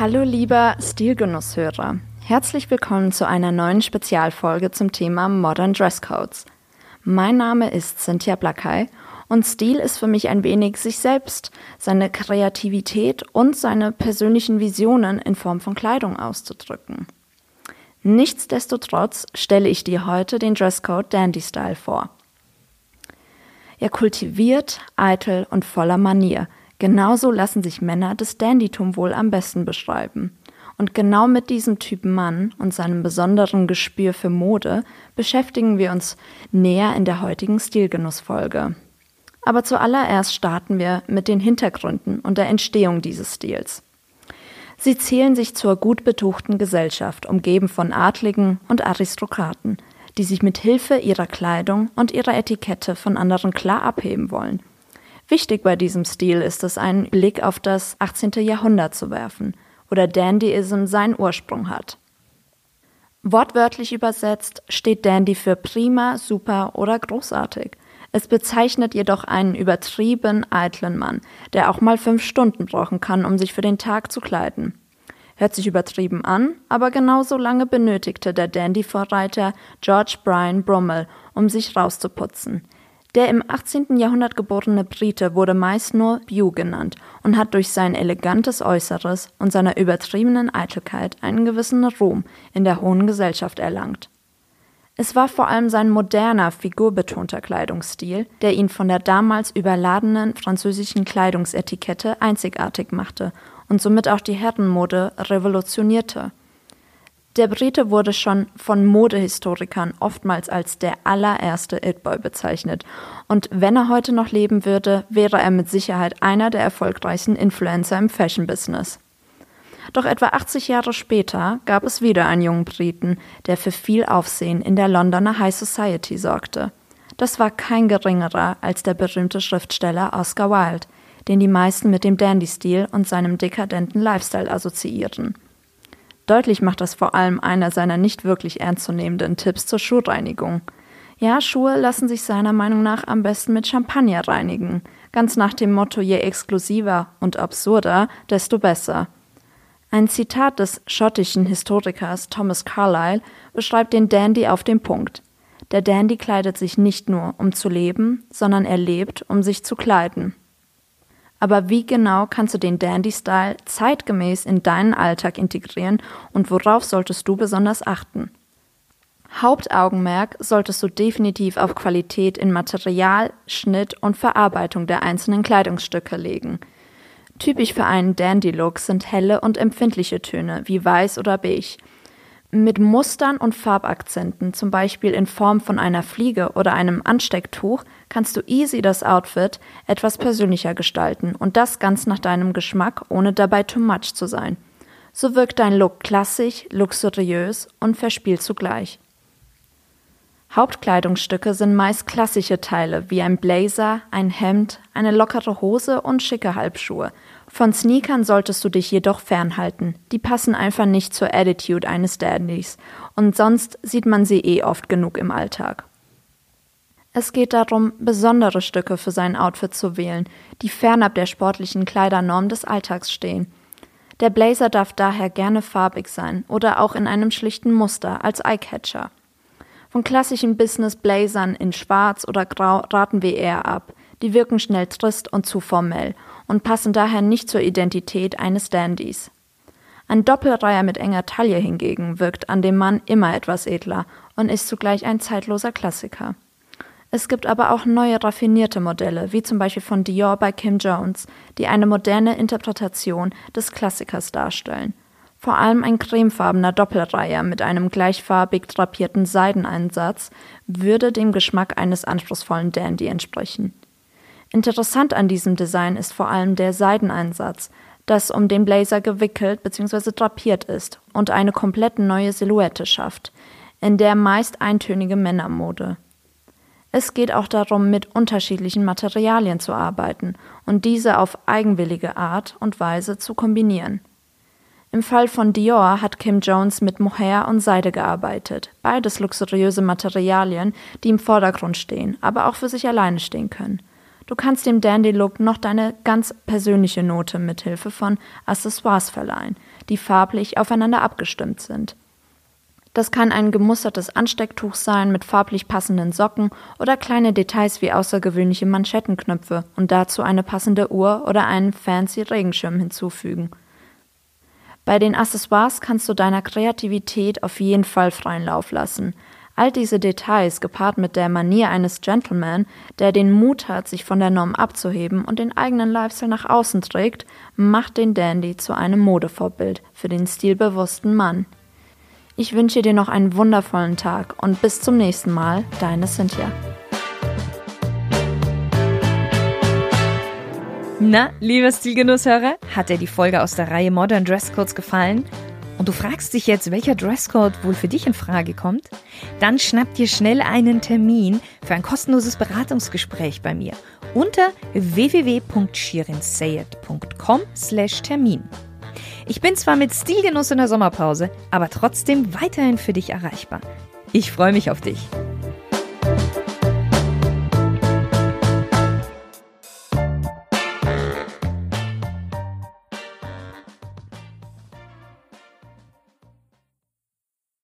Hallo lieber Stilgenusshörer. Herzlich willkommen zu einer neuen Spezialfolge zum Thema Modern Dresscodes. Mein Name ist Cynthia Blackey und Stil ist für mich ein wenig sich selbst, seine Kreativität und seine persönlichen Visionen in Form von Kleidung auszudrücken. Nichtsdestotrotz stelle ich dir heute den Dresscode Dandy Style vor. Er kultiviert, eitel und voller Manier – Genauso lassen sich Männer des Dandytum wohl am besten beschreiben. Und genau mit diesem Typ Mann und seinem besonderen Gespür für Mode beschäftigen wir uns näher in der heutigen Stilgenussfolge. Aber zuallererst starten wir mit den Hintergründen und der Entstehung dieses Stils. Sie zählen sich zur gut betuchten Gesellschaft, umgeben von Adligen und Aristokraten, die sich mit Hilfe ihrer Kleidung und ihrer Etikette von anderen klar abheben wollen Wichtig bei diesem Stil ist es, einen Blick auf das 18. Jahrhundert zu werfen, wo der Dandyism seinen Ursprung hat. Wortwörtlich übersetzt steht Dandy für prima, super oder großartig. Es bezeichnet jedoch einen übertrieben eitlen Mann, der auch mal fünf Stunden brauchen kann, um sich für den Tag zu kleiden. Hört sich übertrieben an, aber genauso lange benötigte der Dandy-Vorreiter George Bryan Brummel, um sich rauszuputzen. Der im 18. Jahrhundert geborene Brite wurde meist nur Bew genannt und hat durch sein elegantes Äußeres und seiner übertriebenen Eitelkeit einen gewissen Ruhm in der hohen Gesellschaft erlangt. Es war vor allem sein moderner, figurbetonter Kleidungsstil, der ihn von der damals überladenen französischen Kleidungsetikette einzigartig machte und somit auch die Herrenmode revolutionierte. Der Brite wurde schon von Modehistorikern oftmals als der allererste It-Boy bezeichnet. Und wenn er heute noch leben würde, wäre er mit Sicherheit einer der erfolgreichsten Influencer im Fashion-Business. Doch etwa 80 Jahre später gab es wieder einen jungen Briten, der für viel Aufsehen in der Londoner High Society sorgte. Das war kein geringerer als der berühmte Schriftsteller Oscar Wilde, den die meisten mit dem Dandy-Stil und seinem dekadenten Lifestyle assoziieren. Deutlich macht das vor allem einer seiner nicht wirklich ernstzunehmenden Tipps zur Schuhreinigung. Ja, Schuhe lassen sich seiner Meinung nach am besten mit Champagner reinigen. Ganz nach dem Motto, je exklusiver und absurder, desto besser. Ein Zitat des schottischen Historikers Thomas Carlyle beschreibt den Dandy auf den Punkt. Der Dandy kleidet sich nicht nur, um zu leben, sondern er lebt, um sich zu kleiden. Aber wie genau kannst du den Dandy-Style zeitgemäß in deinen Alltag integrieren und worauf solltest du besonders achten? Hauptaugenmerk solltest du definitiv auf Qualität in Material, Schnitt und Verarbeitung der einzelnen Kleidungsstücke legen. Typisch für einen Dandy-Look sind helle und empfindliche Töne wie weiß oder beige – mit Mustern und Farbakzenten, zum Beispiel in Form von einer Fliege oder einem Anstecktuch, kannst du easy das Outfit etwas persönlicher gestalten und das ganz nach deinem Geschmack, ohne dabei too much zu sein. So wirkt dein Look klassisch, luxuriös und verspielt zugleich. Hauptkleidungsstücke sind meist klassische Teile wie ein Blazer, ein Hemd, eine lockere Hose und schicke Halbschuhe. Von Sneakern solltest du dich jedoch fernhalten. Die passen einfach nicht zur Attitude eines Dandys und sonst sieht man sie eh oft genug im Alltag. Es geht darum, besondere Stücke für sein Outfit zu wählen, die fernab der sportlichen Kleidernorm des Alltags stehen. Der Blazer darf daher gerne farbig sein oder auch in einem schlichten Muster als Eyecatcher. Von klassischen Business-Blazern in Schwarz oder Grau raten wir eher ab. Die wirken schnell trist und zu formell und passen daher nicht zur Identität eines Dandys. Ein Doppelreiher mit enger Taille hingegen wirkt an dem Mann immer etwas edler und ist zugleich ein zeitloser Klassiker. Es gibt aber auch neue raffinierte Modelle, wie zum Beispiel von Dior bei Kim Jones, die eine moderne Interpretation des Klassikers darstellen. Vor allem ein cremefarbener Doppelreiher mit einem gleichfarbig drapierten Seideneinsatz würde dem Geschmack eines anspruchsvollen Dandy entsprechen. Interessant an diesem Design ist vor allem der Seideneinsatz, das um den Blazer gewickelt bzw. drapiert ist und eine komplett neue Silhouette schafft, in der meist eintönige Männermode. Es geht auch darum, mit unterschiedlichen Materialien zu arbeiten und diese auf eigenwillige Art und Weise zu kombinieren. Im Fall von Dior hat Kim Jones mit Mohair und Seide gearbeitet, beides luxuriöse Materialien, die im Vordergrund stehen, aber auch für sich alleine stehen können. Du kannst dem Dandy-Look noch deine ganz persönliche Note mithilfe von Accessoires verleihen, die farblich aufeinander abgestimmt sind. Das kann ein gemustertes Anstecktuch sein mit farblich passenden Socken oder kleine Details wie außergewöhnliche Manschettenknöpfe und dazu eine passende Uhr oder einen fancy Regenschirm hinzufügen. Bei den Accessoires kannst du deiner Kreativität auf jeden Fall freien Lauf lassen. All diese Details gepaart mit der Manier eines Gentleman, der den Mut hat, sich von der Norm abzuheben und den eigenen Lifestyle nach außen trägt, macht den Dandy zu einem Modevorbild für den stilbewussten Mann. Ich wünsche dir noch einen wundervollen Tag und bis zum nächsten Mal, deine Cynthia. Na, lieber Stilgenusshörer, hat dir die Folge aus der Reihe Modern Dresscodes gefallen? Und du fragst dich jetzt, welcher Dresscode wohl für dich in Frage kommt? Dann schnapp dir schnell einen Termin für ein kostenloses Beratungsgespräch bei mir unter www.shirinsayed.com/termin. Ich bin zwar mit Stilgenuss in der Sommerpause, aber trotzdem weiterhin für dich erreichbar. Ich freue mich auf dich.